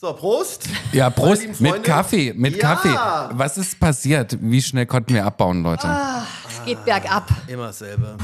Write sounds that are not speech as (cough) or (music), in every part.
So, Prost. Ja, Prost. Mit. Kaffee, mit Ja. Kaffee. Was ist passiert? Wie schnell konnten wir abbauen, Leute? Es geht bergab. Immer dasselbe.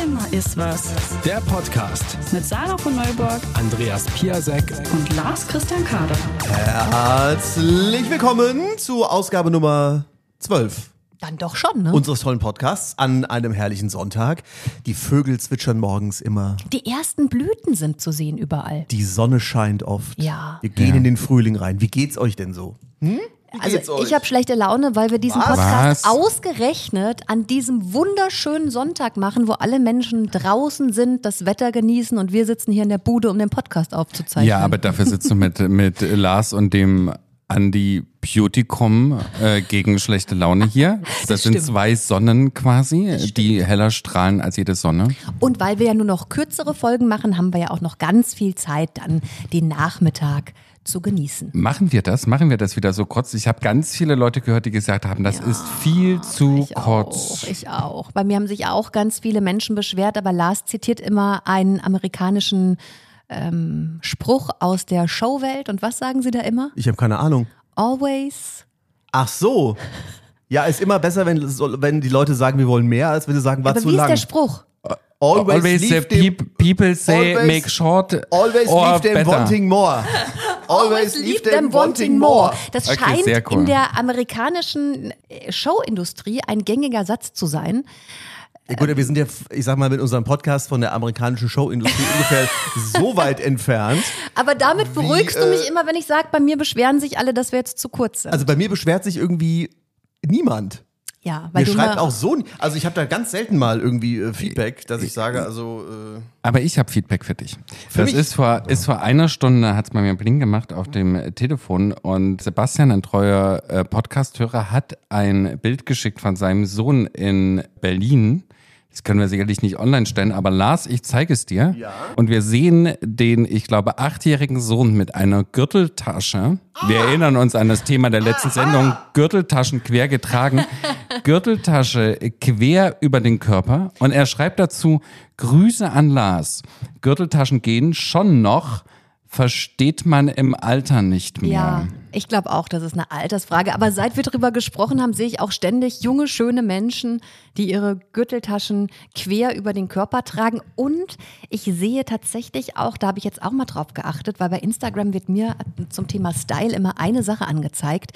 Immer ist was. Der Podcast. Mit Sarah von Neuburg Andreas Piasek. und Lars Christian Kader. Herzlich willkommen zu Ausgabe Nummer 12 Dann doch schon, ne? unseres tollen Podcasts an einem herrlichen Sonntag. Die Vögel zwitschern morgens immer. die ersten Blüten sind zu sehen überall. Die Sonne scheint oft. Ja. Wir gehen Ja. in den Frühling rein. Wie geht's euch denn so? Hm? Also ich habe schlechte Laune, weil wir diesen Was? Podcast Was? ausgerechnet an diesem wunderschönen Sonntag machen, wo alle Menschen draußen sind, das Wetter genießen und wir sitzen hier in der Bude, um den Podcast aufzuzeichnen. Ja, aber dafür sitzt du mit, mit Lars und dem Andy Beautycom äh, gegen schlechte Laune hier. (laughs) Das, sind stimmt. zwei Sonnen quasi, die heller strahlen als jede Sonne. Und weil wir ja nur noch kürzere Folgen machen, haben wir ja auch noch ganz viel Zeit, dann den Nachmittag zu genießen. Machen wir das? Machen wir das wieder so kurz? Ich habe ganz viele Leute gehört, die gesagt haben, das ist viel zu Ich kurz. auch, ich auch. Bei mir haben sich auch ganz viele Menschen beschwert, aber Lars zitiert immer einen amerikanischen ähm, Spruch aus der Showwelt. Und was sagen sie da immer? Ich habe keine Ahnung. Always. Ach so. Ja, ist immer besser, wenn, wenn die Leute sagen, wir wollen mehr, als wenn sie sagen, war Aber zu wie ist lang. der Spruch? Always, Always the leave them, peop people say always- make short always or leave them better. wanting more. (laughs) Always leave them wanting more. Das Okay, scheint cool. in der amerikanischen äh, Showindustrie ein gängiger Satz zu sein. Ja, gut, wir sind ja, ich sag mal, mit unserem Podcast von der amerikanischen Showindustrie (laughs) ungefähr so weit entfernt. Aber damit beruhigst du äh, mich immer, wenn ich sage, bei mir beschweren sich alle, dass wir jetzt zu kurz sind. Also bei mir beschwert sich irgendwie niemand. ja, weil Mir du schreibt auch so, also ich habe da ganz selten mal irgendwie äh, Feedback, dass ich sage, also äh, Aber ich habe Feedback für dich. das mich? ist vor, ist vor einer Stunde, hat's bei mir Bling gemacht auf dem äh, Telefon und Sebastian, ein treuer äh, Podcast-Hörer, hat ein Bild geschickt von seinem Sohn in Berlin. Das können wir sicherlich nicht online stellen, aber Lars, ich zeige es dir. Ja. Und wir sehen den, ich glaube, achtjährigen Sohn mit einer Gürteltasche. Wir erinnern uns an das Thema der letzten Sendung, Gürteltaschen quer getragen. (laughs) Gürteltasche quer über den Körper. Und er schreibt dazu, Grüße an Lars. Gürteltaschen gehen schon noch, versteht man im Alter nicht mehr. Ja, ich glaube auch, das ist eine Altersfrage. Aber seit wir drüber gesprochen haben, sehe ich auch ständig junge, schöne Menschen, die ihre Gürteltaschen quer über den Körper tragen. Und ich sehe tatsächlich auch, da habe ich jetzt auch mal drauf geachtet, weil bei Instagram wird mir zum Thema Style immer eine Sache angezeigt,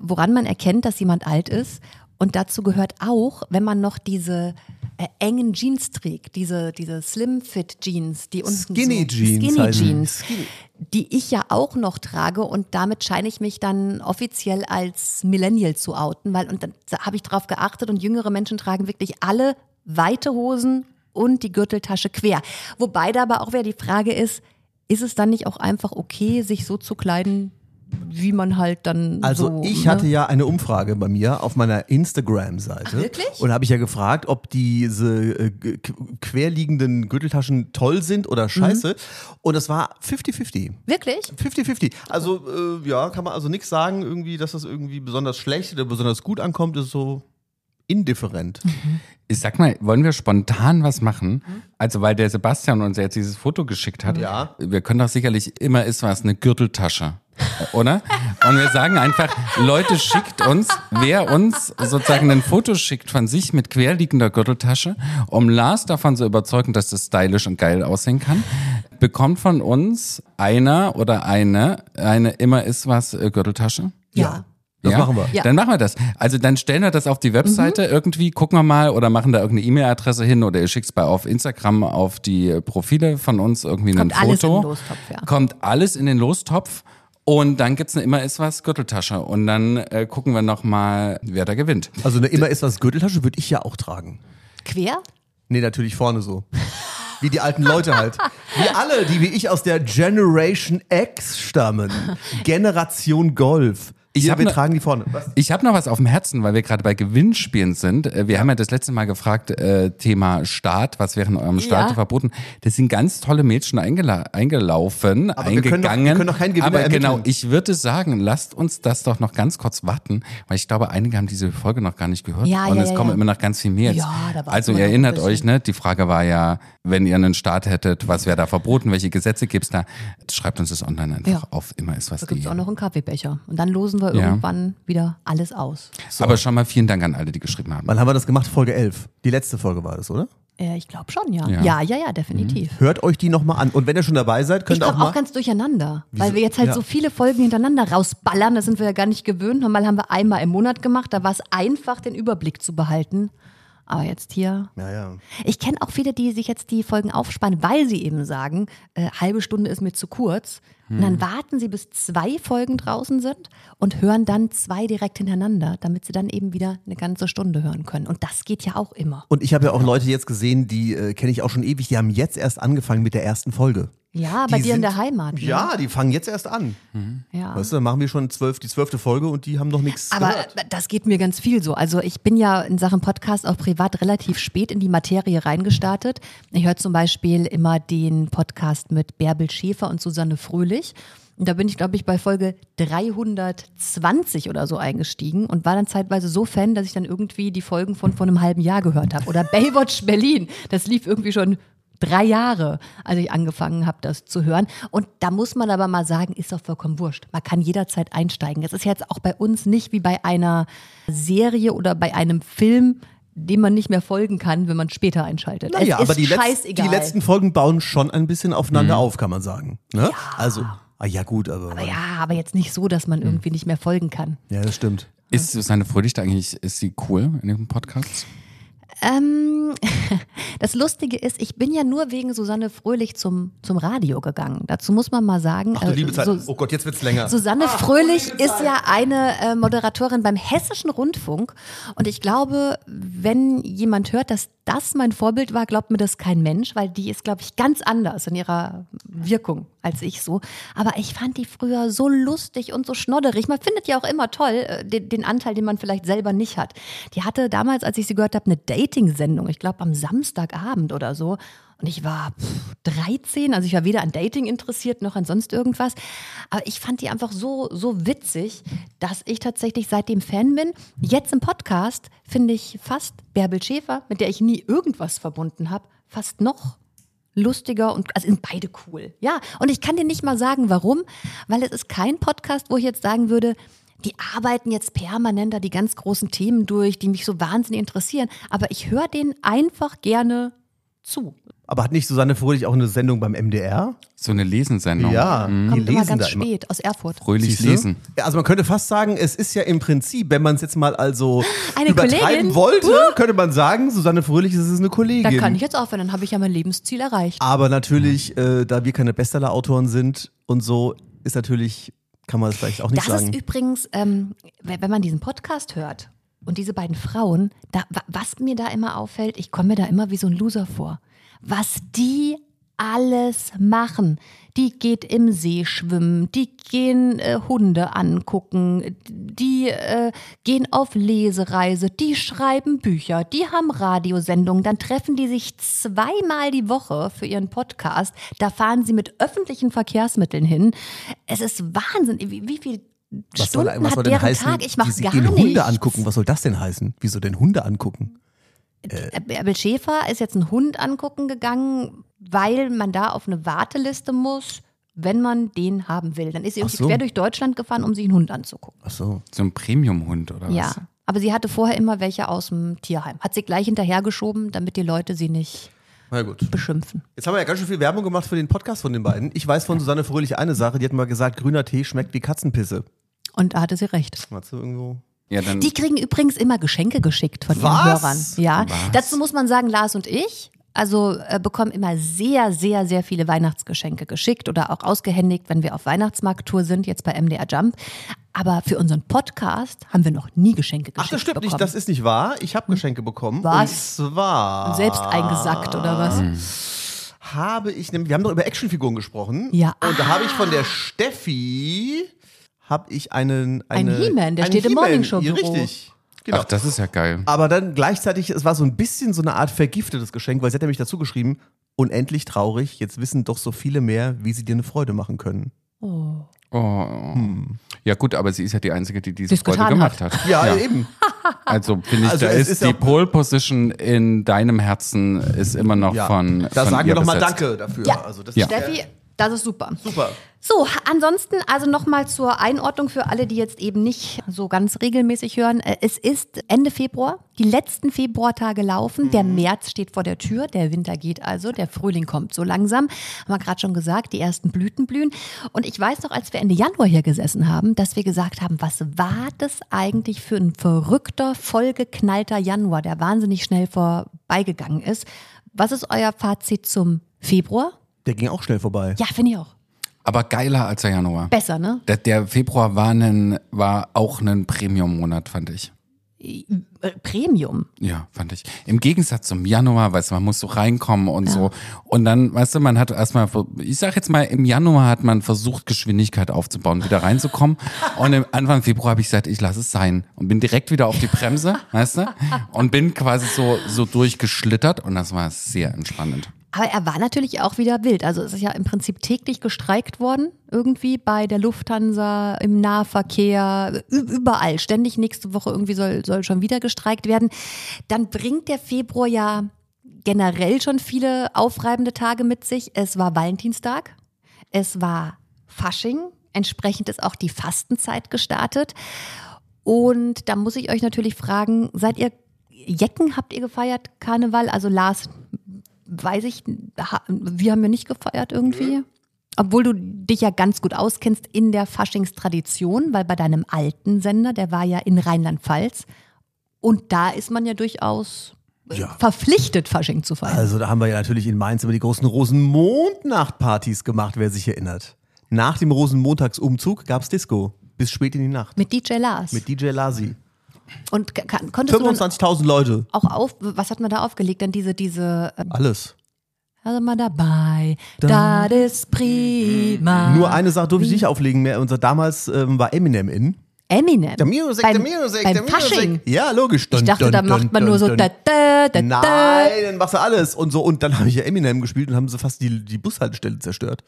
woran man erkennt, dass jemand alt ist. Und dazu gehört auch, wenn man noch diese äh, engen Jeans trägt, diese, diese Slim Fit Jeans, die unten Skinny so, Jeans Skinny heißen. Jeans, die ich ja auch noch trage und damit scheine ich mich dann offiziell als Millennial zu outen, weil und dann habe ich drauf geachtet und jüngere Menschen tragen wirklich alle weite Hosen und die Gürteltasche quer. Wobei da aber auch wieder die Frage ist, ist es dann nicht auch einfach okay, sich so zu kleiden, wie man halt dann Also so, ich ne? hatte ja eine Umfrage bei mir auf meiner Instagram-Seite. Wirklich? Und habe ich ja gefragt, ob diese äh, querliegenden Gürteltaschen toll sind oder scheiße. Und es war 50-50. Wirklich? 50-50. Also äh, ja, kann man also nichts sagen, irgendwie, dass das irgendwie besonders schlecht oder besonders gut ankommt, ist so indifferent. Ich sag mal, wollen wir spontan was machen? Also, weil der Sebastian uns jetzt dieses Foto geschickt hat. Ja. Wir können doch sicherlich immer ist was, eine Gürteltasche. Oder? Und wir sagen einfach, Leute, schickt uns, wer uns sozusagen ein Foto schickt von sich mit querliegender Gürteltasche, um Lars davon zu überzeugen, dass das stylisch und geil aussehen kann, bekommt von uns einer oder eine, eine immer ist was äh, Gürteltasche. Ja. Das machen wir. Ja. Dann machen wir das. Also dann stellen wir das auf die Webseite irgendwie, gucken wir mal oder machen da irgendeine E-Mail-Adresse hin oder ihr schickt's bei auf Instagram auf die Profile von uns irgendwie Kommt ein alles in Foto. den Lostopf, ja. Kommt alles in den Lostopf. Und dann gibt's eine immer ist was Gürteltasche und dann äh, gucken wir noch mal, wer da gewinnt. Also eine immer ist was Gürteltasche würde ich ja auch tragen. Quer? Nee, natürlich vorne so. Wie die alten Leute halt. Wie alle, die wie ich aus der Generation X stammen. Generation Golf. Ich wir, hab wir ne- tragen die vorne. Was? Ich habe noch was auf dem Herzen, weil wir gerade bei Gewinnspielen sind. Äh, Wir haben ja das letzte Mal gefragt, äh, Thema Staat, was wäre in eurem Staat Ja. verboten? Das sind ganz tolle Mädchen eingela eingelaufen, Aber wir können doch- eingegangen. wir können doch keinen Gewinner Aber genau, ermitteln. ich würde sagen, lasst uns das doch noch ganz kurz warten, weil ich glaube, einige haben diese Folge noch gar nicht gehört. Ja, und ja, es ja, kommen ja. immer noch ganz viel mehr. Ja, da warten also ihr noch erinnert euch, ne? Die Frage war ja, wenn ihr einen Staat hättet, was wäre da verboten? Welche Gesetze gibt's da? Schreibt uns das online einfach Ja. auf immer ist was Da gibt es die. auch noch einen Kaffeebecher. Und dann losen wir Ja. irgendwann wieder alles aus. Aber schon mal vielen Dank an alle, die geschrieben haben. Wann haben wir das gemacht? Folge 11. Die letzte Folge war das, oder? Äh, ich glaube schon, ja. Ja. Ja, ja, ja, definitiv. Hört euch die nochmal an. Und wenn ihr schon dabei seid, könnt Ich ihr auch komme mal. auch ganz durcheinander, weil Wieso? wir jetzt halt Ja. so viele Folgen hintereinander rausballern. Das sind wir ja gar nicht gewöhnt. Normal haben wir einmal im Monat gemacht. Da war es einfach, den Überblick zu behalten. Aber jetzt hier. ja, ja. Ich kenne auch viele, die sich jetzt die Folgen aufspannen, weil sie eben sagen, äh, halbe Stunde ist mir zu kurz. Und Hm. dann warten sie, bis zwei Folgen draußen sind und hören dann zwei direkt hintereinander, damit sie dann eben wieder eine ganze Stunde hören können. Und das geht ja auch immer. Und ich habe ja auch Leute jetzt gesehen, die äh, kenne ich auch schon ewig, die haben jetzt erst angefangen mit der ersten Folge. Ja, bei Die dir in sind- der Heimat. Ne? Ja, die fangen jetzt erst an. ja. Weißt du, machen wir schon zwölf, die zwölfte Folge und die haben noch nichts Aber gehört. äh, das geht mir ganz viel so. Also ich bin ja in Sachen Podcast auch privat relativ spät in die Materie reingestartet. Ich höre zum Beispiel immer den Podcast mit Bärbel Schäfer und Susanne Fröhlich. Und da bin ich, glaube ich, bei Folge 320 oder so eingestiegen und war dann zeitweise so Fan, dass ich dann irgendwie die Folgen von vor einem halben Jahr gehört habe. Oder Baywatch Berlin. Das lief irgendwie schon drei Jahre, als ich angefangen habe, das zu hören. Und da muss man aber mal sagen, ist doch vollkommen wurscht. Man kann jederzeit einsteigen. Das ist jetzt auch bei uns nicht wie bei einer Serie oder bei einem Film, dem man nicht mehr folgen kann, wenn man später einschaltet. Naja, es ist aber die, letz scheißegal. die letzten Folgen bauen schon ein bisschen aufeinander auf, kann man sagen. Ne? Also, ah, ja gut, aber, aber ja, aber jetzt nicht so, dass man irgendwie nicht mehr folgen kann. ja, das stimmt. Ist Susanne Fröhlich da eigentlich, ist sie cool in dem Podcast? Ähm, (laughs) das Lustige ist, ich bin ja nur wegen Susanne Fröhlich zum, zum Radio gegangen. Dazu muss man mal sagen. Ach du äh, liebe Zeit. so- oh Gott, jetzt wird's länger. Susanne Fröhlich ist ja eine äh, Moderatorin beim Hessischen Rundfunk. Und ich glaube, wenn jemand hört, dass das mein Vorbild war, glaubt mir das kein Mensch, weil die ist, glaube ich, ganz anders in ihrer Wirkung als ich so. Aber ich fand die früher so lustig und so schnodderig. Man findet ja auch immer toll äh, den, den Anteil, den man vielleicht selber nicht hat. Die hatte damals, als ich sie gehört habe, eine Dating-Sendung. Ich glaube, am Samstagabend oder so. Und ich war pff, 13, also ich war weder an Dating interessiert noch an sonst irgendwas. Aber ich fand die einfach so, so witzig, dass ich tatsächlich seitdem Fan bin. Jetzt im Podcast finde ich fast Bärbel Schäfer, mit der ich nie irgendwas verbunden habe, fast noch lustiger und also sind beide cool. Ja, und ich kann dir nicht mal sagen, warum, weil es ist kein Podcast, wo ich jetzt sagen würde, die arbeiten jetzt permanenter die ganz großen Themen durch, die mich so wahnsinnig interessieren, aber ich höre denen einfach gerne zu. Aber hat nicht Susanne Fröhlich auch eine Sendung beim MDR? So eine Lesensendung. Ja, die Kommt immer lesen ganz immer. spät aus Erfurt. Fröhlich lesen. Ja, also man könnte fast sagen, es ist ja im Prinzip, wenn man es jetzt mal also Eine übertreiben Kollegin? wollte, könnte man sagen, Susanne Fröhlich ist es eine Kollegin. Da kann ich jetzt aufhören, dann habe ich ja mein Lebensziel erreicht. Aber natürlich, äh, da wir keine Bestseller-Autoren sind und so, ist natürlich, kann man das vielleicht auch nicht Das sagen. ist übrigens, ähm, wenn man diesen Podcast hört und diese beiden Frauen, da, wa- was mir da immer auffällt, ich komme mir da immer wie so ein Loser vor. Was die alles machen. Die geht im See schwimmen, die gehen äh, Hunde angucken, die äh, gehen auf Lesereise, die schreiben Bücher, die haben Radiosendungen, dann treffen die sich zweimal die Woche für ihren Podcast. Da fahren sie mit öffentlichen Verkehrsmitteln hin. Es ist Wahnsinn, wie, wie viel was soll, Stunden was soll hat denn deren heißen, Tag? Ich mache gar gehen nichts. Hunde angucken. Was soll das denn heißen? Wieso denn Hunde angucken? Äh, Bärbel Schäfer ist jetzt einen Hund angucken gegangen, weil man da auf eine Warteliste muss, wenn man den haben will. Dann ist sie irgendwie so. quer durch Deutschland gefahren, um sich einen Hund anzugucken. Ach so. So ein Premium-Hund oder was? Ja. Aber sie hatte vorher immer welche aus dem Tierheim. Hat sie gleich hinterhergeschoben, damit die Leute sie nicht Na gut. beschimpfen. Jetzt haben wir ja ganz schön viel Werbung gemacht für den Podcast von den beiden. Ich weiß von Susanne Fröhlich eine Sache, die hat mal gesagt, grüner Tee schmeckt wie Katzenpisse. Und da hatte sie recht. Hat sie irgendwo. Ja, dann, Die kriegen übrigens immer Geschenke geschickt von ihren Was? Hörern. Ja. Was? Dazu muss man sagen, Lars und ich, also äh, bekommen immer sehr, sehr, sehr viele Weihnachtsgeschenke geschickt oder auch ausgehändigt, wenn wir auf Weihnachtsmarkttour sind, jetzt bei MDR Jump. Aber für unseren Podcast haben wir noch nie Geschenke geschickt Ach, das stimmt bekommen. nicht, das ist nicht wahr. Ich habe Geschenke bekommen. Was? Und zwar Selbst eingesackt oder was? habe ich, nämlich- wir haben doch über Actionfiguren gesprochen. Ja. Und da habe ich von der Steffi, habe ich einen, Ein eine, He-Man, der einen steht im He-Man. Morningshow-Büro. Ja, Richtig. Genau. Ach, das ist ja geil. Aber dann gleichzeitig, es war so ein bisschen so eine Art vergiftetes Geschenk, weil sie hat nämlich dazu geschrieben, unendlich traurig, jetzt wissen doch so viele mehr, wie sie dir eine Freude machen können. Oh. Oh. Ja gut, aber sie ist ja die Einzige, die diese Die's Freude gemacht hat. Ja, eben. (laughs) Also finde ich, Also da ist, ist die ja- Pole Position in deinem Herzen ist immer noch Ja. von da von sagen ihr wir doch mal besetzt. Danke dafür. Ja. Also das Ja. ist Steffi, das ist super. super. So, ansonsten also nochmal zur Einordnung für alle, die jetzt eben nicht so ganz regelmäßig hören. Äh, Es ist Ende Februar, die letzten Februartage laufen, der März steht vor der Tür, der Winter geht also, der Frühling kommt so langsam. Haben wir gerade schon gesagt, die ersten Blüten blühen. Und ich weiß noch, als wir Ende Januar hier gesessen haben, dass wir gesagt haben, was war das eigentlich für ein verrückter, vollgeknallter Januar, der wahnsinnig schnell vorbeigegangen ist. Was ist euer Fazit zum Februar? Der ging auch schnell vorbei. Ja, finde ich auch. Aber geiler als der Januar. Besser, ne? Der, der Februar war, ein, war auch ein Premium-Monat, fand ich. Äh, Premium. Ja, fand ich. Im Gegensatz zum Januar, weißt du, man muss so reinkommen und so. Und dann, weißt du, man hat erstmal, ich sag jetzt mal, im Januar hat man versucht, Geschwindigkeit aufzubauen, wieder reinzukommen. (laughs) Und im Anfang Februar habe ich gesagt, ich lasse es sein. Und bin direkt wieder auf die Bremse, weißt du? Und bin quasi so, so durchgeschlittert. Und das war sehr entspannend. Aber er war natürlich auch wieder wild. Also es ist ja im Prinzip täglich gestreikt worden, irgendwie bei der Lufthansa, im Nahverkehr, überall. Ständig nächste Woche irgendwie soll, soll schon wieder gestreikt werden. Dann bringt der Februar ja generell schon viele aufreibende Tage mit sich. Es war Valentinstag, es war Fasching, entsprechend ist auch die Fastenzeit gestartet. Und da muss ich euch natürlich fragen, seid ihr Jecken, habt ihr gefeiert, Karneval? Also Lars, weiß ich, wir haben ja nicht gefeiert irgendwie. Obwohl du dich ja ganz gut auskennst in der Faschingstradition, weil bei deinem alten Sender, der war ja in Rheinland-Pfalz. Und da ist man ja durchaus äh, Ja. verpflichtet, Fasching zu feiern. Also da haben wir ja natürlich in Mainz immer die großen Rosenmondnachtpartys gemacht, wer sich erinnert. Nach dem Rosenmontagsumzug gab's Disco bis spät in die Nacht. Mit DJ Lars. Mit DJ Lasi. Und konntest du dann 25.000 Leute. auch auf, was hat man da aufgelegt? Dann diese, diese, ähm, Alles. also mal dabei, das ist prima. Nur eine Sache durfte ich nicht auflegen mehr. Unser damals ähm, war Eminem in. Eminem. The music, beim, the music, beim the music. Fasching. Ja, logisch. Ich dachte, da macht man nur so da, da, da, da. Nein, dann machst du alles. Und so, und dann habe ich ja Eminem gespielt und haben sie fast die, die Bushaltestelle zerstört.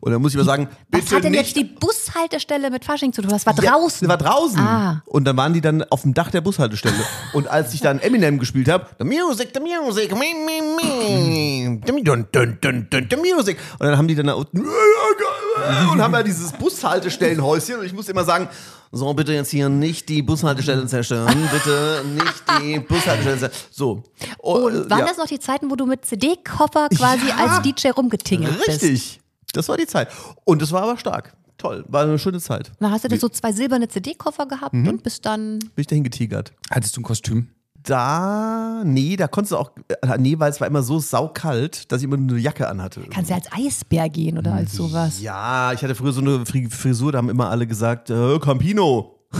Und dann muss ich mal sagen, bitte Was hat denn nicht. jetzt die Bushaltestelle mit Fasching zu tun? Das war Ja, draußen. Das war draußen. Ah. Und dann waren die dann auf dem Dach der Bushaltestelle. und als ich dann Eminem gespielt habe, the music, the music, me, me, me, the, dun, dun, dun, dun, the music. Und dann haben die dann da unten (laughs) und haben da dieses Bushaltestellenhäuschen und ich muss immer sagen, so bitte jetzt hier nicht die Bushaltestelle zerstören, bitte nicht die Bushaltestelle zerstören. So. Oh, Und waren ja. das noch die Zeiten, wo du mit CD-Koffer quasi Ja. als DJ rumgetingelt bist? Richtig. Das war die Zeit. Und es war aber stark. Toll. War eine schöne Zeit. Dann hast du da so zwei silberne CD-Koffer gehabt Mhm. und bist dann. Bin ich dahin getigert. Hattest du ein Kostüm? Da, nee, da konntest du auch, äh, nee, weil es war immer so saukalt, dass ich immer nur eine Jacke anhatte. Kannst ja als Eisbär gehen oder als sowas. Ja, ich hatte früher so eine Fri- Frisur, da haben immer alle gesagt, äh, Campino. (laughs)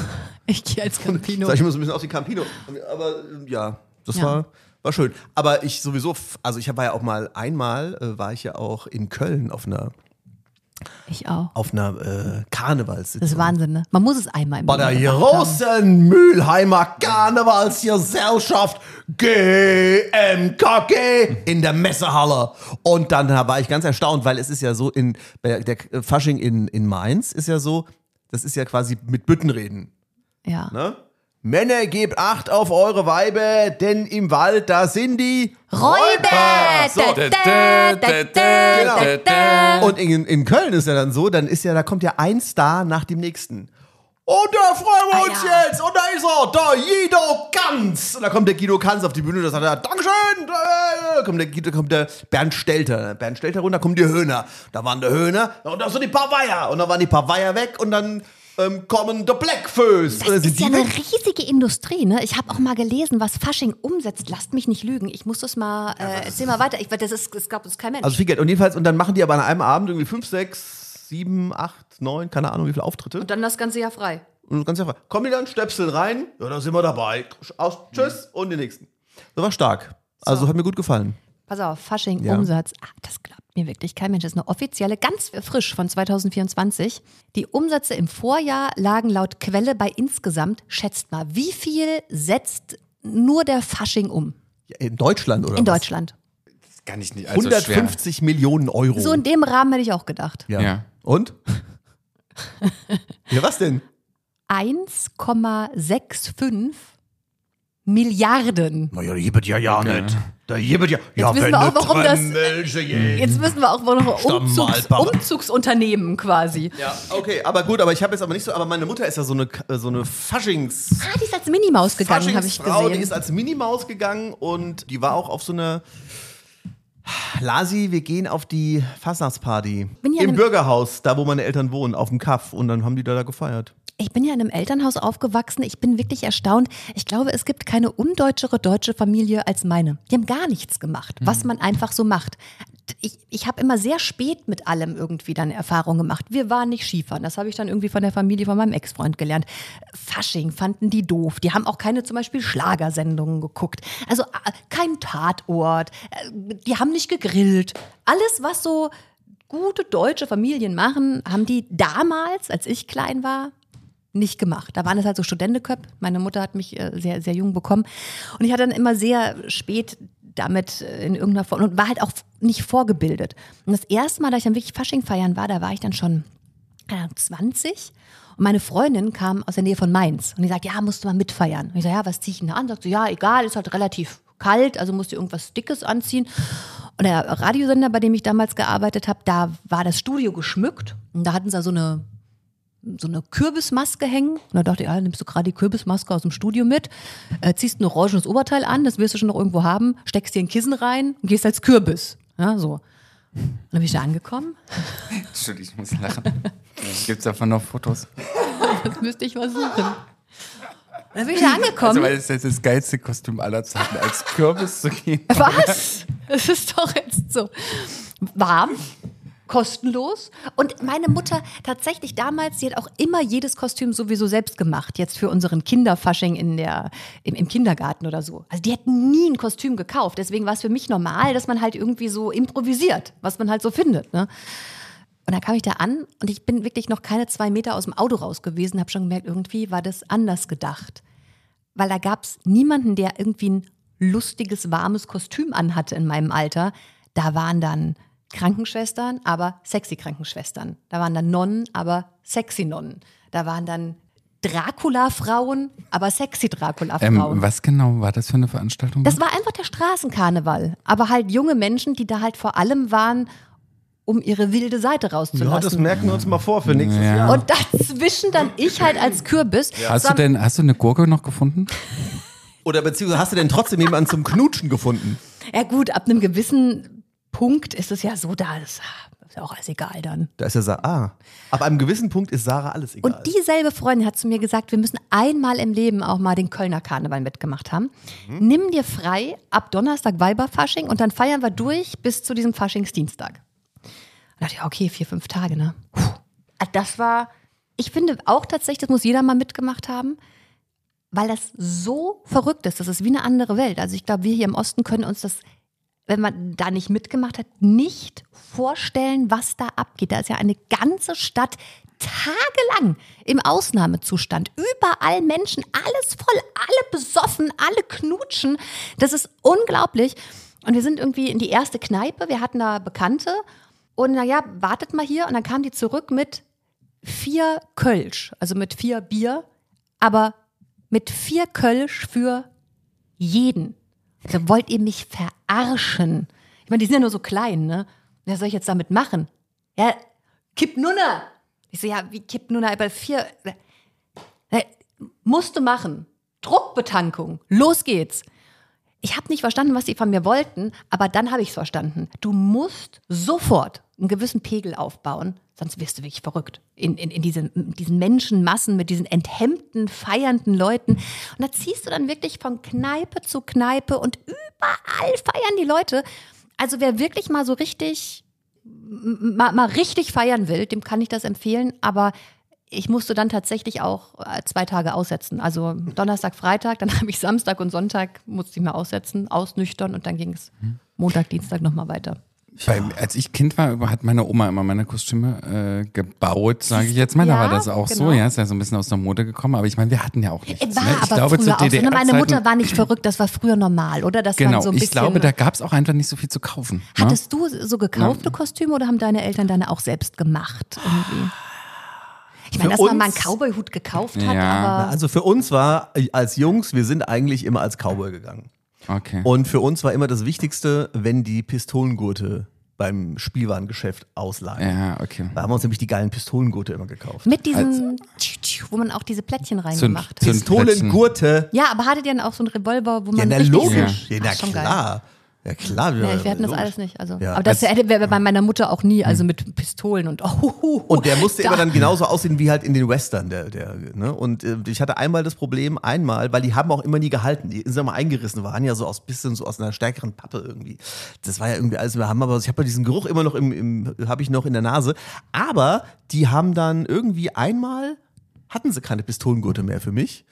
Ich gehe als Campino. Sag ich immer so ein bisschen aus wie Campino. Aber äh, ja, das Ja. war, war schön. Aber ich sowieso, also ich war ja auch mal, einmal äh, war ich ja auch in Köln auf einer, Ich auch. auf einer äh, Karnevalssitzung. Das ist Wahnsinn, ne? Man muss es einmal im bei der großen Mülheimer Karnevalsgesellschaft GMKG in der Messehalle. Und dann war ich ganz erstaunt, weil es ist ja so, in bei der Fasching in, in Mainz ist ja so, das ist ja quasi mit Büttenreden. Ja. Ne? Männer, gebt Acht auf eure Weiber, denn im Wald, da sind die Räuber! So. Da, da, da, da, da, da. Und in, in Köln ist ja dann so, dann ist ja, da kommt ja ein Star nach dem nächsten. Und da freuen wir Ah, uns ja. jetzt. Und da ist er, der Guido Kanz. Und da kommt der Guido Kanz auf die Bühne, da sagt er, Dankeschön. Da kommt der, Guido, kommt der Bernd Stelter. Bernd Stelter runter, kommen die Höhner. Da waren der Höhner und da sind die Paveier. Und dann waren die Paveier weg und dann ähm, kommen der Blackfoes. Das sind ist ja eine riesige Industrie, ne? Ich habe auch mal gelesen, was Fasching umsetzt. Lasst mich nicht lügen. Ich muss das mal, äh, erzähl mal weiter. Ich, das ist, das glaubt uns kein Mensch. Also viel Geld. Und jedenfalls, und dann machen die aber an einem Abend irgendwie fünf, sechs, sieben, acht, neun, keine Ahnung, wie viele Auftritte. und dann das ganze Jahr frei. Und ganz einfach, kommen die dann, Stöpsel rein, ja, da sind wir dabei. Aus, tschüss und die nächsten. Das war stark. Also hat mir gut gefallen. Pass auf, Fasching, Ja. Umsatz. Ah, das glaubt mir wirklich kein Mensch. Das ist eine offizielle, ganz frisch von 2024. Die Umsätze im Vorjahr lagen laut Quelle bei insgesamt, schätzt mal, wie viel setzt nur der Fasching um In Deutschland oder in was? Deutschland? Das kann ich nicht. Also 150 Millionen Euro. So in dem Rahmen hätte ich auch gedacht. ja. Ja. Und? (laughs) ja, was denn? 1,65 Milliarden. Naja, da gibt ja ja nicht. Da gibt ja. ja, wissen wir auch, eine warum das-. Jetzt wissen wir auch, Stamm Umzugs. Umzugsunternehmen quasi. Ja, okay, aber gut, aber ich habe jetzt aber nicht so, aber meine Mutter ist ja so eine, so eine Faschings. Ah, die ist als Minimaus gegangen, habe ich gesehen. Die ist als Minimaus gegangen und die war auch auf so einer. Lasi, wir gehen auf die Fastnachtsparty. Ja Im Bürgerhaus, da wo meine Eltern wohnen, auf dem Kaff. Und dann haben die da, da gefeiert. Ich bin ja in einem Elternhaus aufgewachsen. Ich bin wirklich erstaunt. Ich glaube, es gibt keine undeutschere deutsche Familie als meine. Die haben gar nichts gemacht, was man einfach so macht. Ich, ich habe immer sehr spät mit allem irgendwie dann Erfahrung gemacht. Wir waren nicht Skifahren. Das habe ich dann irgendwie von der Familie von meinem Ex-Freund gelernt. Fasching fanden die doof. Die haben auch keine zum Beispiel Schlagersendungen geguckt. Also äh, kein Tatort. Äh, Die haben nicht gegrillt. Alles, was so gute deutsche Familien machen, haben die damals, als ich klein war, nicht gemacht. Da waren es halt so Studentenköpfe. Meine Mutter hat mich äh, sehr, sehr jung bekommen. Und ich hatte dann immer sehr spät damit äh, in irgendeiner Form und war halt auch nicht vorgebildet. Und das erste Mal, da ich dann wirklich Fasching feiern war, da war ich dann schon Ahnung, 20. Und meine Freundin kam aus der Nähe von Mainz. Und die sagt, ja, musst du mal mitfeiern. Und ich sage, ja, was zieh ich denn da an? Sagt sie, ja, egal, ist halt relativ kalt, also musst du irgendwas Dickes anziehen. Und der Radiosender, bei dem ich damals gearbeitet habe, da war das Studio geschmückt. Und da hatten sie so eine so eine Kürbismaske hängen. Und da dachte ich, ja, nimmst du gerade die Kürbismaske aus dem Studio mit, äh, ziehst ein orangenes Oberteil an, das wirst du schon noch irgendwo haben, steckst dir ein Kissen rein und gehst als Kürbis. Ja, so. Und dann bin ich da angekommen. Entschuldigung, ich muss lachen. (laughs) Gibt's davon noch Fotos? Das müsste ich versuchen. Dann bin ich da angekommen. Also, weil es ist das geilste Kostüm aller Zeiten, als Kürbis zu gehen. Was? Es ist doch jetzt so warm, kostenlos. Und meine Mutter tatsächlich damals, die hat auch immer jedes Kostüm sowieso selbst gemacht. Jetzt für unseren Kinderfasching in der, im, im Kindergarten oder so. Also die hätten nie ein Kostüm gekauft. Deswegen war es für mich normal, dass man halt irgendwie so improvisiert, was man halt so findet. Ne? Und dann kam ich da an und ich bin wirklich noch keine zwei Meter aus dem Auto raus gewesen, habe schon gemerkt, irgendwie war das anders gedacht. Weil da gab es niemanden, der irgendwie ein lustiges, warmes Kostüm anhatte in meinem Alter. Da waren dann Krankenschwestern, aber sexy Krankenschwestern. Da waren dann Nonnen, aber sexy Nonnen. Da waren dann Dracula-Frauen, aber sexy Ähm, Dracula-Frauen. was genau war das für eine Veranstaltung? Das war einfach der Straßenkarneval. Aber halt junge Menschen, die da halt vor allem waren, um ihre wilde Seite rauszulassen. Ja, das merken wir uns mal vor für nächstes Ja. Jahr. Und dazwischen dann ich halt als Kürbis. hast So du denn, hast du eine Gurke noch gefunden? Oder beziehungsweise hast du denn trotzdem jemanden zum Knutschen gefunden? Ja gut, ab einem gewissen Punkt ist es ja so, da ist, ist ja auch alles egal dann. Da ist ja Sarah. Ah, ab einem gewissen Punkt ist Sarah alles egal. Und dieselbe Freundin hat zu mir gesagt, wir müssen einmal im Leben auch mal den Kölner Karneval mitgemacht haben. Nimm dir frei ab Donnerstag Weiberfasching und dann feiern wir durch bis zu diesem Faschingsdienstag. Da dachte ich, okay, vier, fünf Tage, ne? Puh. Das war, ich finde auch tatsächlich, das muss jeder mal mitgemacht haben, weil das so verrückt ist. Das ist wie eine andere Welt. Also ich glaube, wir hier im Osten können uns das, wenn man da nicht mitgemacht hat, nicht vorstellen, was da abgeht. Da ist ja eine ganze Stadt tagelang im Ausnahmezustand. Überall Menschen, alles voll, alle besoffen, alle knutschen. Das ist unglaublich. Und wir sind irgendwie in die erste Kneipe. Wir hatten da Bekannte. Und naja, wartet mal hier. Und dann kam die zurück mit vier Kölsch, also mit vier Bier, aber mit vier Kölsch für jeden. Also wollt ihr mich verarschen? Ich meine, die sind ja nur so klein, ne? Was soll ich jetzt damit machen? Ja, kipp Nunna. Ich so, ja, wie kipp Nunna? Aber vier. Äh, musst du machen. Druckbetankung. Los geht's. Ich habe nicht verstanden, was sie von mir wollten, aber dann habe ich es verstanden. Du musst sofort einen gewissen Pegel aufbauen, sonst wirst du wirklich verrückt. In, in, in diesen, in diesen Menschenmassen mit diesen enthemmten, feiernden Leuten. Und da ziehst du dann wirklich von Kneipe zu Kneipe und überall feiern die Leute. Also wer wirklich mal so richtig, mal, mal richtig feiern will, dem kann ich das empfehlen, aber ich musste dann tatsächlich auch äh, zwei Tage aussetzen. Also Donnerstag, Freitag, dann (laughs) habe ich Samstag und Sonntag musste ich mal aussetzen, ausnüchtern und dann ging es Montag, Dienstag nochmal weiter. Bei, als ich Kind war, hat meine Oma immer meine Kostüme äh, gebaut, sage ich jetzt mal. Da Ja, war das auch so, genau. ja, ist ja so ein bisschen aus der Mode gekommen. Aber ich meine, wir hatten ja auch nichts. Äh, War ne? Ich aber glaube, früher zu auch so. Ne? Meine Mutter war nicht verrückt, das war früher normal, oder? Das Genau, so ein bisschen, ich glaube, da gab es auch einfach nicht so viel zu kaufen. ne? Hattest du so gekaufte Kostüme oder haben deine Eltern deine auch selbst gemacht? Irgendwie? Ich meine, dass man mal einen Cowboy-Hut gekauft hat, Ja. aber Also für uns war äh, als Jungs, wir sind eigentlich immer als Cowboy gegangen. Okay. Und für uns war immer das Wichtigste, wenn die Pistolengurte beim Spielwarengeschäft ausleihen. ja, okay. Da haben wir uns nämlich die geilen Pistolengurte immer gekauft. mit diesem, tschu, wo man auch diese Plättchen reingemacht hat. Pistolengurte. Ja, aber hattet ihr dann auch so einen Revolver, wo Ja, man na richtig logisch. Ja, Ach, na schon geil. Ja klar. Nee, wir hatten das logisch. alles nicht. Also, Ja, aber das als- wäre bei meiner Mutter auch nie, also mit Pistolen und (laughs) oh, Und der musste da- immer dann genauso aussehen wie halt in den Western. Der, der, ne? Und äh, ich hatte einmal das Problem, einmal, weil die haben auch immer nie gehalten. Die sind immer eingerissen, waren ja so aus bisschen so aus einer stärkeren Pappe irgendwie. Das war ja irgendwie alles, wir haben aber, ich habe ja diesen Geruch immer noch im, im habe ich noch in der Nase. Aber die haben dann irgendwie einmal hatten sie keine Pistolengurte mehr für mich.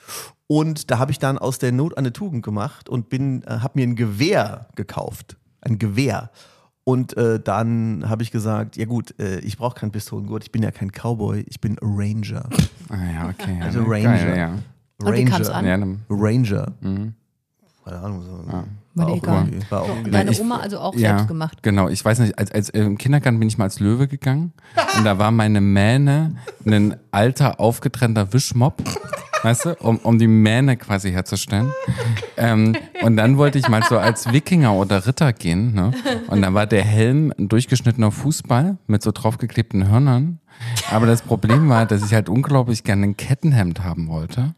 Und da habe ich dann aus der Not eine Tugend gemacht und bin, äh, habe mir ein Gewehr gekauft. Ein Gewehr. Und äh, dann habe ich gesagt, ja gut, äh, ich brauche keinen Pistolengurt, ich bin ja kein Cowboy, ich bin Ranger. Ah, ja, okay. Ja, Also? Ranger. Geil, ja. Und wie kam's an? Ja? Ranger. Keine Ahnung. So. War War dir auch egal. war auch irgendwie- Deine Oma also auch ja, selbst gemacht. Genau, ich weiß nicht, als, als äh, im Kindergarten bin ich mal als Löwe gegangen und da war meine Mähne ein alter, aufgetrennter Wischmopp, weißt du, um, um die Mähne quasi herzustellen. Ähm, und dann wollte ich mal so als Wikinger oder Ritter gehen, ne? Und da war der Helm ein durchgeschnittener Fußball mit so draufgeklebten Hörnern. Aber das Problem war, dass ich halt unglaublich gerne ein Kettenhemd haben wollte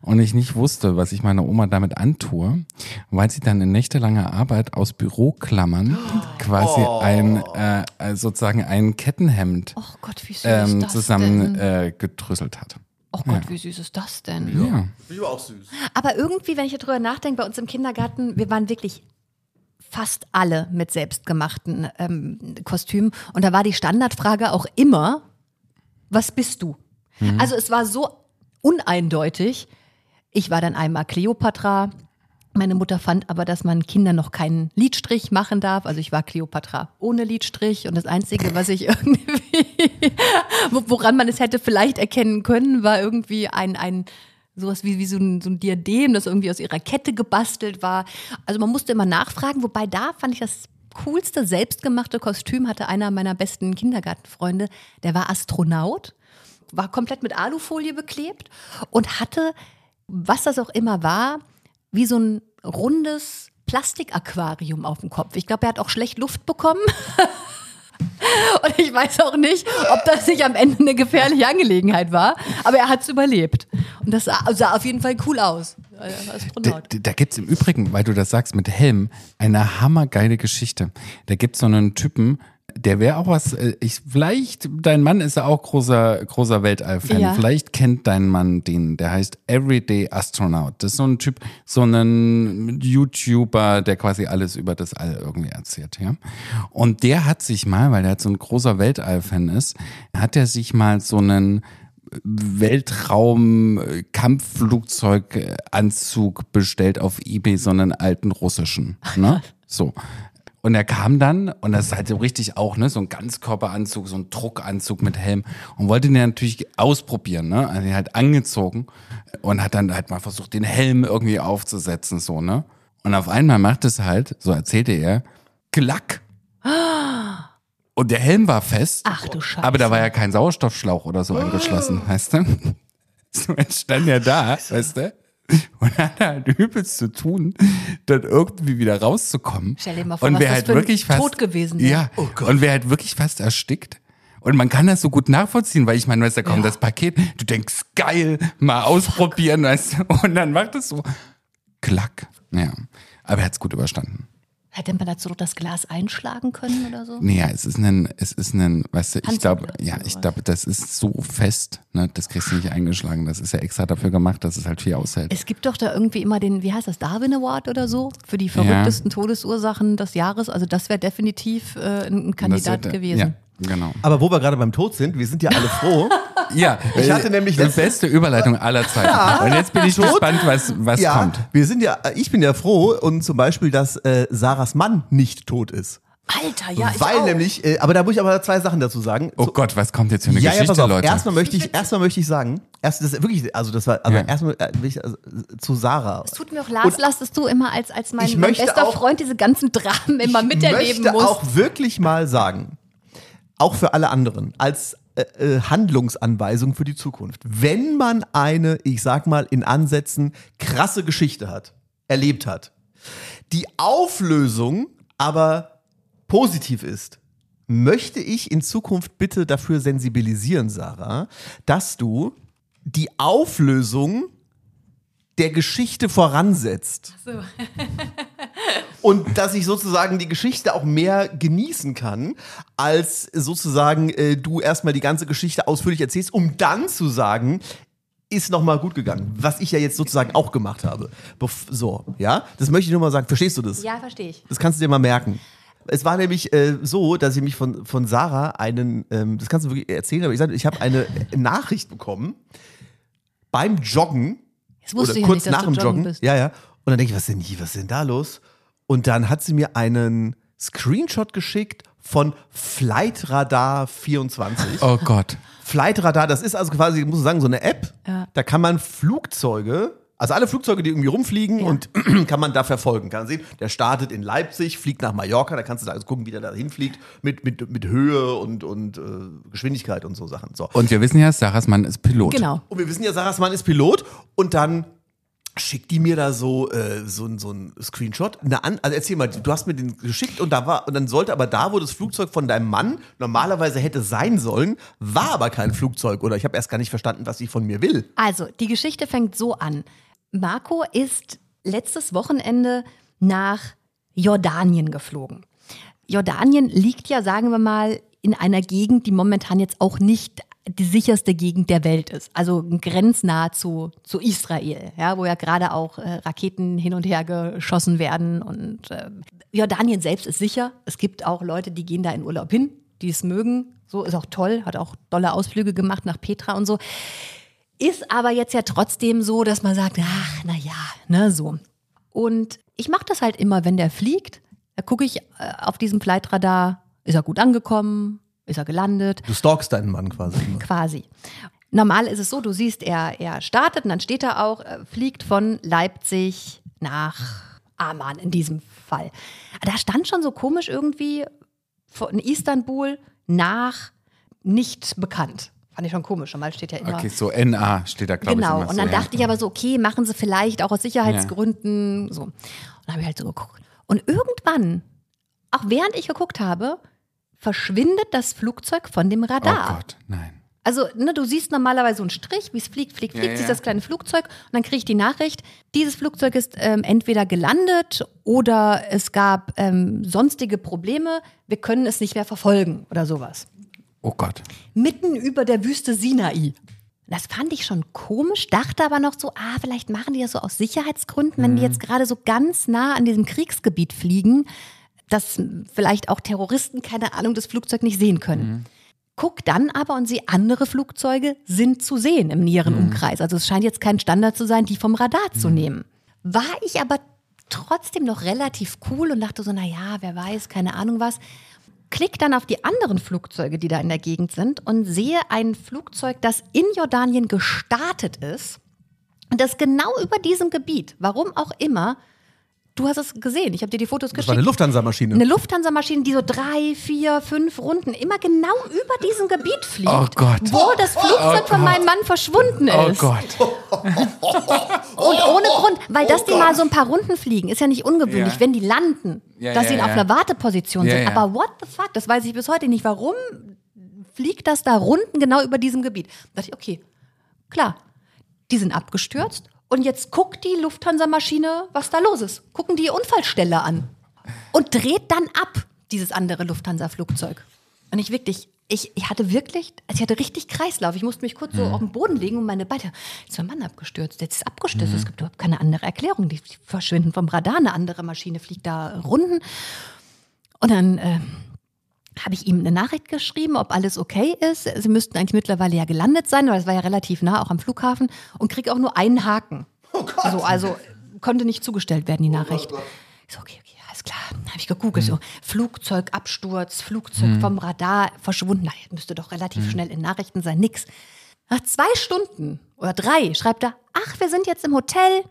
und ich nicht wusste, was ich meiner Oma damit antue, weil sie dann in nächtelanger Arbeit aus Büroklammern quasi ein äh, sozusagen ein Kettenhemd Oh Gott, wie ähm, zusammen äh, gedrüsselt hat. Oh Gott, wie süß ist das denn? Ja. Finde ich aber auch süß. Aber irgendwie, wenn ich darüber nachdenke, bei uns im Kindergarten, wir waren wirklich fast alle mit selbstgemachten ähm, Kostümen. Und da war die Standardfrage auch immer, was bist du? Also es war so uneindeutig. Ich war dann einmal Kleopatra. Meine Mutter fand aber, dass man Kindern noch keinen Lidstrich machen darf. Also ich war Kleopatra ohne Lidstrich. Und das Einzige, was ich (laughs) irgendwie, wo- woran man es hätte vielleicht erkennen können, war irgendwie ein, ein sowas wie, wie so, ein, so ein Diadem, das irgendwie aus ihrer Kette gebastelt war. Also man musste immer nachfragen, wobei da fand ich das coolste selbstgemachte Kostüm hatte einer meiner besten Kindergartenfreunde, der war Astronaut, war komplett mit Alufolie beklebt und hatte, was das auch immer war, wie so ein rundes Plastikaquarium auf dem Kopf. Ich glaube, er hat auch schlecht Luft bekommen. (laughs) Und ich weiß auch nicht, ob das nicht am Ende eine gefährliche Angelegenheit war, aber er hat es überlebt. Und das sah, sah auf jeden Fall cool aus. Da, da gibt's im Übrigen, weil du das sagst, mit Helm, eine hammergeile Geschichte. Da gibt's so einen Typen, der wäre auch was, äh, ich, vielleicht, dein Mann ist ja auch großer, großer Weltall-Fan. Ja. Vielleicht kennt dein Mann den, der heißt Everyday Astronaut. Das ist so ein Typ, so ein YouTuber, der quasi alles über das All irgendwie erzählt, ja. Und der hat sich mal, weil der halt so ein großer Weltall-Fan ist, hat er sich mal so einen Weltraum-Kampfflugzeuganzug bestellt auf Ebay, so einen alten russischen. Ne? (laughs) So. Und er kam dann, und das ist halt so richtig auch, ne, so ein Ganzkörperanzug, so ein Druckanzug mit Helm und wollte den natürlich ausprobieren, ne? Also ihn halt angezogen und hat dann halt mal versucht, den Helm irgendwie aufzusetzen, so, ne? Und auf einmal macht es halt, so erzählte er, Klack. (gasps) Und der Helm war fest. Ach du Scheiße. Aber da war ja kein Sauerstoffschlauch oder so angeschlossen, weißt du? (laughs) So, er stand ja da, weißt du? Und hat halt übelst zu tun, dann irgendwie wieder rauszukommen. Stell dir mal vor, und was halt wirklich fast, Tod gewesen wäre. Ja, und wer halt wirklich fast erstickt. Und man kann das so gut nachvollziehen, weil ich meine, weißt du, da kommt das Paket, du denkst, geil, mal ausprobieren, weißt du, und dann macht es so, klack. Ja, aber er hat es gut überstanden. Hätte man dazu das Glas einschlagen können oder so? Nee, ja, es ist ein, es ist ein, weißt du, ich glaube, ja, ich glaube, das ist so fest, ne, das kriegst du nicht eingeschlagen. Das ist ja extra dafür gemacht, dass es halt viel aushält. Es gibt doch da irgendwie immer den, wie heißt das, Darwin Award oder so, für die verrücktesten Todesursachen des Jahres. Also das wäre definitiv äh, ein Kandidat hätte- gewesen. Ja, genau. Aber wo wir gerade beim Tod sind, wir sind ja alle froh. (laughs) Ja, Ich hatte nämlich die beste Überleitung aller Zeiten. Und jetzt bin ich gespannt, was, was ja, kommt. wir sind ja, ich bin ja froh und zum Beispiel, dass äh, Sarahs Mann nicht tot ist. Alter, ja, ich Weil auch. nämlich, äh, aber da muss ich aber zwei Sachen dazu sagen. Oh Gott, was kommt jetzt für eine ja, ja, Geschichte, pass auf. Leute? Erstmal möchte ich, erstmal möchte ich sagen, erst das wirklich, also das war, also Ja. erstmal äh, ich, also, zu Sarah. Es tut mir auch Lars, Und- lastest du immer als, als mein, Ich mein möchte bester auch- Freund diese ganzen Dramen immer miterleben möchte muss. auch wirklich mal sagen, auch für alle anderen, als äh, äh, Handlungsanweisung für die Zukunft. Wenn man eine, ich sag mal in Ansätzen, krasse Geschichte hat, erlebt hat, die Auflösung aber positiv ist, möchte ich in Zukunft bitte dafür sensibilisieren, Sarah, dass du die Auflösung der Geschichte voransetzt. (laughs) Und dass ich sozusagen die Geschichte auch mehr genießen kann, als sozusagen äh, du erstmal die ganze Geschichte ausführlich erzählst, um dann zu sagen, ist nochmal gut gegangen. Was ich ja jetzt sozusagen auch gemacht habe. Bef so, ja? Das möchte ich nur mal sagen. Verstehst du das? ja, verstehe ich. Das kannst du dir mal merken. Es war nämlich äh, so, dass ich mich von, von Sarah einen, ähm, das kannst du wirklich erzählen, aber ich sage, ich habe eine Nachricht bekommen beim Joggen oder ich ja kurz nicht, nach du dem joggen Joggen. bist. Ja, ja. Und dann denke ich, was ist denn hier, was ist denn da los? Und dann hat sie mir einen Screenshot geschickt von Flightradar 24. Oh Gott. Flightradar, das ist also quasi, ich muss sagen, so eine App. Ja. Da kann man Flugzeuge, also alle Flugzeuge, die irgendwie rumfliegen Ja. und (clears throat) kann man da verfolgen. Kann man sehen, der startet in Leipzig, fliegt nach Mallorca, da kannst du da also gucken, wie der da hinfliegt, mit, mit, mit Höhe und, und äh, Geschwindigkeit und so Sachen. So. Und wir wissen ja, Sarahs Mann ist Pilot. Genau. Und wir wissen ja, Sarahs Mann ist Pilot und dann schickt die mir da so, äh, so, so ein Screenshot. Eine an, also erzähl mal, du hast mir den geschickt und da war, und dann sollte aber da, wo das Flugzeug von deinem Mann normalerweise hätte sein sollen, war aber kein Flugzeug oder ich habe erst gar nicht verstanden, was sie von mir will. Also, die Geschichte fängt so an. Marco ist letztes Wochenende nach Jordanien geflogen. Jordanien liegt ja, sagen wir mal, in einer Gegend, die momentan jetzt auch nicht die sicherste Gegend der Welt ist. Also grenznah zu, zu Israel, ja, wo ja gerade auch äh, Raketen hin und her geschossen werden. Und äh, Jordanien selbst ist sicher. Es gibt auch Leute, die gehen da in Urlaub hin, die es mögen. So ist auch toll, hat auch tolle Ausflüge gemacht nach Petra und so. Ist aber jetzt ja trotzdem so, dass man sagt, ach, na ja, ne, so. Und ich mache das halt immer, wenn der fliegt, da gucke ich äh, auf diesem Flightradar, ist er gut angekommen, ist er gelandet, Du stalkst deinen Mann quasi. immer. (laughs) quasi. Normal ist es so, du siehst, er, er startet und dann steht er auch, äh, fliegt von Leipzig nach Amman in diesem Fall. Da stand schon so komisch irgendwie von Istanbul nach nicht bekannt. Fand ich schon komisch. Normal steht ja immer. Okay, so NA steht da, glaube Genau. ich. immer Und dann so, ja. dachte ich aber so, okay, machen sie vielleicht auch aus Sicherheitsgründen. So. Und dann habe ich halt so geguckt. Und irgendwann, auch während ich geguckt habe, verschwindet das Flugzeug von dem Oh Radar. Gott, nein. Also, ne, du siehst normalerweise so einen Strich, wie es fliegt, fliegt, Ja, fliegt, siehst ja. das kleine Flugzeug und dann kriege ich die Nachricht, dieses Flugzeug ist ähm, entweder gelandet oder es gab ähm, sonstige Probleme, wir können es nicht mehr verfolgen oder sowas. Oh Gott. Mitten über der Wüste Sinai. Das fand ich schon komisch, dachte aber noch so, ah, vielleicht machen die das so aus Sicherheitsgründen, wenn die jetzt gerade so ganz nah an diesem Kriegsgebiet fliegen, dass vielleicht auch Terroristen, keine Ahnung, das Flugzeug nicht sehen können. Guck dann aber und sehe, andere Flugzeuge sind zu sehen im näheren Umkreis. Also es scheint jetzt kein Standard zu sein, die vom Radar zu nehmen. War ich aber trotzdem noch relativ cool und dachte so, na ja, wer weiß, keine Ahnung was. Klick dann auf die anderen Flugzeuge, die da in der Gegend sind und sehe ein Flugzeug, das in Jordanien gestartet ist und das genau über diesem Gebiet, warum auch immer, du hast es gesehen, ich habe dir die Fotos Das geschickt. war eine Lufthansa-Maschine. Eine Lufthansa-Maschine, die so drei, vier, fünf Runden immer genau über diesem Gebiet fliegt. Oh Gott. Wo das Flugzeug von meinem Mann verschwunden Oh ist. Gott. (laughs) Und ohne Grund, weil dass die mal so ein paar Runden fliegen, ist ja nicht ungewöhnlich, Ja. wenn die landen, Ja, dass ja, sie auf einer Warteposition sind. Aber what the fuck, das weiß ich bis heute nicht. Warum fliegt das da Runden genau über diesem Gebiet? Da dachte ich, okay, klar, die sind abgestürzt und jetzt guckt die Lufthansa-Maschine, was da los ist. Gucken die Unfallstelle an und dreht dann ab, dieses andere Lufthansa-Flugzeug. Und ich wirklich, ich, ich hatte wirklich, also ich hatte richtig Kreislauf. Ich musste mich kurz so auf den Boden legen und meine Beine, jetzt ist mein Mann abgestürzt, jetzt ist abgestürzt. Es gibt überhaupt keine andere Erklärung. Die verschwinden vom Radar, eine andere Maschine fliegt da Runden. Und dann äh, habe ich ihm eine Nachricht geschrieben, ob alles okay ist. Sie müssten eigentlich mittlerweile ja gelandet sein, weil es war ja relativ nah, auch am Flughafen, und kriege auch nur einen Haken. Oh Gott. So, also konnte nicht zugestellt werden, die Nachricht. Ich so, okay, okay, alles klar. Dann habe ich gegoogelt, so Flugzeugabsturz, Flugzeug vom Radar verschwunden. Na, das müsste doch relativ schnell in Nachrichten sein, nix. Nach zwei Stunden oder drei schreibt er, ach, wir sind jetzt im Hotel.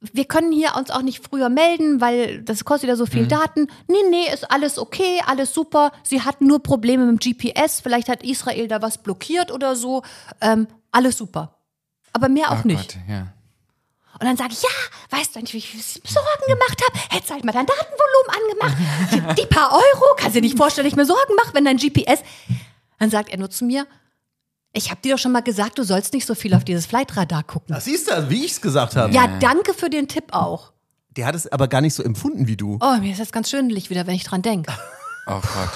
Wir können hier uns auch nicht früher melden, weil das kostet ja so viel Daten. Nee, nee, ist alles okay, alles super. Sie hatten nur Probleme mit dem GPS. Vielleicht hat Israel da was blockiert oder so. Ähm, alles super. Aber mehr auch Oh nicht. Gott, ja. Und dann sage ich, ja, weißt du eigentlich, wie ich Sorgen gemacht habe? Hättest halt mal dein Datenvolumen angemacht. (laughs) Die, paar Euro, kannst du dir nicht vorstellen, dass ich mir Sorgen mache, wenn dein GPS. Dann sagt er nur zu mir, ich habe dir doch schon mal gesagt, du sollst nicht so viel auf dieses Flightradar gucken. Das siehst du, wie ich es gesagt habe. Ja, danke für den Tipp auch. Der hat es aber gar nicht so empfunden wie du. Oh, mir ist das ganz schwindelig wieder, wenn ich dran denke. (laughs) Oh Gott.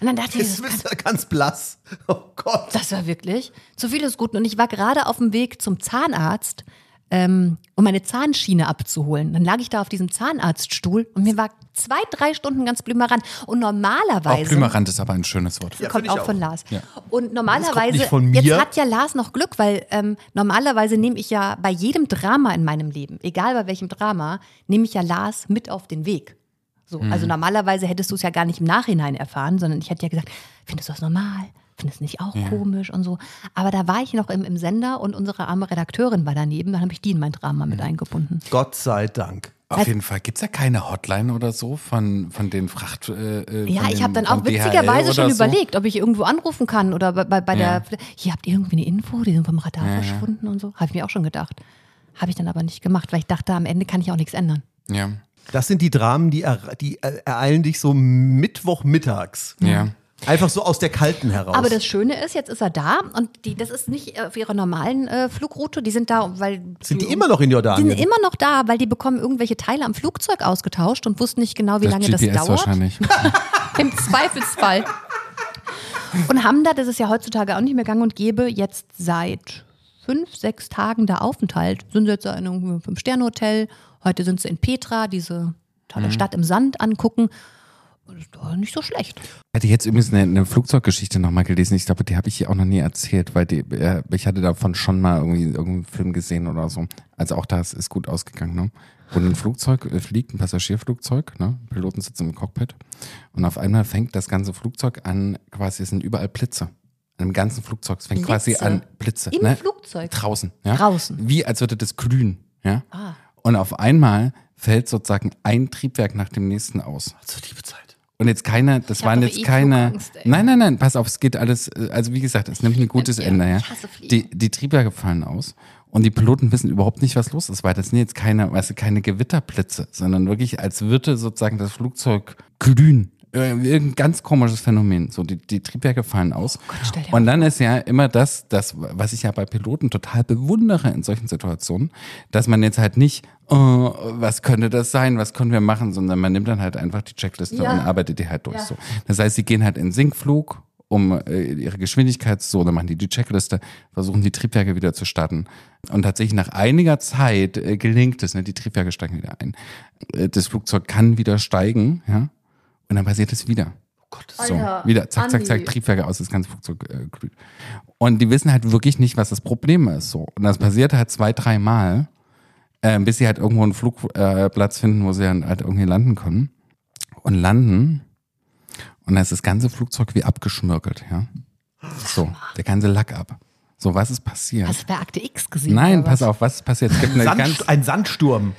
Und dann dachte ich, das, bist du ganz blass. Oh Gott. das war wirklich zu viel ist gut. Und ich war gerade auf dem Weg zum Zahnarzt, ähm, um meine Zahnschiene abzuholen. Dann lag ich da auf diesem Zahnarztstuhl und mir war zwei, drei Stunden ganz blümerant. Und Auch normalerweise. Blümerand ist aber ein schönes Wort. Ja, kommt ich auch von auch. Lars. Ja. Und normalerweise, nicht von mir. jetzt hat ja Lars noch Glück, weil ähm, normalerweise nehme ich ja bei jedem Drama in meinem Leben, egal bei welchem Drama, nehme ich ja Lars mit auf den Weg. So, Mhm. Also normalerweise hättest du es ja gar nicht im Nachhinein erfahren, sondern ich hätte ja gesagt, findest du das normal? Findest du nicht auch komisch und so? Aber da war ich noch im, im Sender und unsere arme Redakteurin war daneben, dann habe ich die in mein Drama mit eingebunden. Gott sei Dank. Auf jeden Fall. Gibt es ja keine Hotline oder so von, von den Fracht. Äh, äh, Ja, ich habe dann auch witzigerweise schon so? überlegt, ob ich irgendwo anrufen kann oder bei, bei, bei Ja. der. Hier habt ihr irgendwie eine Info, die sind vom Radar verschwunden und so. Habe ich mir auch schon gedacht. Habe ich dann aber nicht gemacht, weil ich dachte, am Ende kann ich auch nichts ändern. Ja. Das sind die Dramen, die, er, die ereilen dich so Mittwochmittags. Ja. Einfach so aus der Kalten heraus. Aber das Schöne ist, jetzt ist er da und die, das ist nicht äh, auf ihrer normalen äh, Flugroute. Die sind da, weil. sind die immer noch in Die Jordanien? sind immer noch da, weil die bekommen irgendwelche Teile am Flugzeug ausgetauscht und wussten nicht genau, wie lange GPS das dauert. wahrscheinlich. (laughs) Im Zweifelsfall. Und haben da, das ist ja heutzutage auch nicht mehr gang und gäbe, jetzt seit fünf, sechs Tagen da Aufenthalt. Sind sie jetzt in einem Fünf-Sterne-Hotel. Heute sind sie in Petra, diese tolle Stadt im Sand angucken. Und das ist doch nicht so schlecht. Hätte ich jetzt übrigens eine, eine Flugzeuggeschichte nochmal gelesen. Ich glaube, die habe ich hier auch noch nie erzählt, weil die, äh, ich hatte davon schon mal irgendwie irgendeinen Film gesehen oder so. Also auch das ist gut ausgegangen, ne? Wo ein Flugzeug äh, fliegt, ein Passagierflugzeug, ne? Piloten sitzen im Cockpit und auf einmal fängt das ganze Flugzeug an, quasi es sind überall Blitze. An dem ganzen Flugzeug. Es fängt quasi Blitze? an Blitze. Im ne? Flugzeug? Draußen, ja. Draußen. Wie als würde das glühen, ja. Ah. Und auf einmal fällt sozusagen ein Triebwerk nach dem nächsten aus. Zur Liebezeit. Und jetzt keine, das hab waren jetzt eh keine. Ey. Nein, nein, nein, pass auf, es geht alles, äh, also wie gesagt, es nimmt ein gutes Ja, Ende, ja. ich. Die, die Triebwerke fallen aus und die Piloten wissen überhaupt nicht, was los ist, weil das sind jetzt keine, weißt du, keine Gewitterblitze, sondern wirklich, als würde sozusagen das Flugzeug glühen. Äh, Irgendein ganz komisches Phänomen. So, die, die Triebwerke fallen aus. Oh dir und dann ist ja immer das, das, was ich ja bei Piloten total bewundere in solchen Situationen, dass man jetzt halt nicht, oh, was könnte das sein, was können wir machen, sondern man nimmt dann halt einfach die Checkliste Ja. und arbeitet die halt durch. So. Das heißt, sie gehen halt in Sinkflug, um äh, ihre Geschwindigkeit so, dann machen die die Checkliste, versuchen die Triebwerke wieder zu starten. Und tatsächlich nach einiger Zeit äh, gelingt es, ne, die Triebwerke steigen wieder ein. Äh, das Flugzeug kann wieder steigen, ja, und dann passiert es wieder. So, Alter, wieder, zack, zack, zack. Triebwerke aus, das ganze Flugzeug äh, glüht. Und die wissen halt wirklich nicht, was das Problem ist. So. Und das passiert halt zwei, dreimal, äh, bis sie halt irgendwo einen Flugplatz äh, finden, wo sie dann halt irgendwie landen können. Und landen. Und dann ist das ganze Flugzeug wie abgeschmirgelt, ja. So, der ganze Lack ab. So, was ist passiert? Hast du bei Akte X gesehen? Nein, pass was? auf, was ist passiert? Es gibt eine Sand, ganz, ein Sandsturm.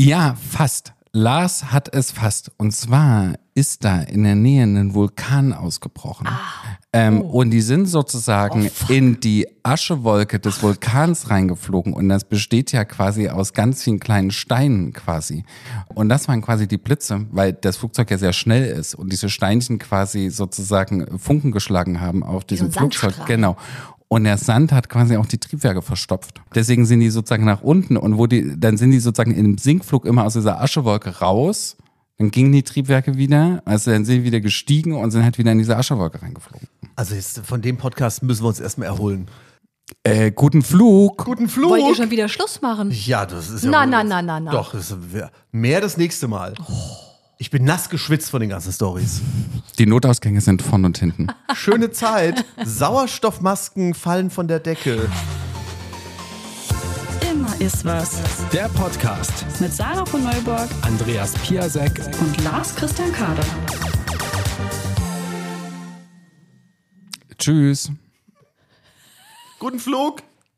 ja, fast. Lars hat es fast. Und zwar ist da in der Nähe ein Vulkan ausgebrochen. ähm, Und die sind sozusagen in die Aschewolke des Vulkans reingeflogen. Und das besteht ja quasi aus ganz vielen kleinen Steinen quasi. Und das waren quasi die Blitze, weil das Flugzeug ja sehr schnell ist und diese Steinchen quasi sozusagen Funken geschlagen haben auf diesem Flugzeug. Genau. Und der Sand hat quasi auch die Triebwerke verstopft. Deswegen sind die sozusagen nach unten und wo die, dann sind die sozusagen im Sinkflug immer aus dieser Aschewolke raus. Dann gingen die Triebwerke wieder, also dann sind die wieder gestiegen und sind halt wieder in diese Aschewolke reingeflogen. Also jetzt von dem Podcast müssen wir uns erstmal erholen. Äh, guten Flug. Guten Flug. Wollt ihr schon wieder Schluss machen? Ja, das ist ja. Na, na, na, na, na. Doch, das ist mehr das nächste Mal. Ich bin nass geschwitzt von den ganzen Stories. Die Notausgänge sind vorn und hinten. Schöne Zeit. Sauerstoffmasken fallen von der Decke. Immer ist was. Der Podcast. Mit Sarah von Neuburg Andreas Piasek. und Lars Christian Kader. Tschüss. Guten Flug.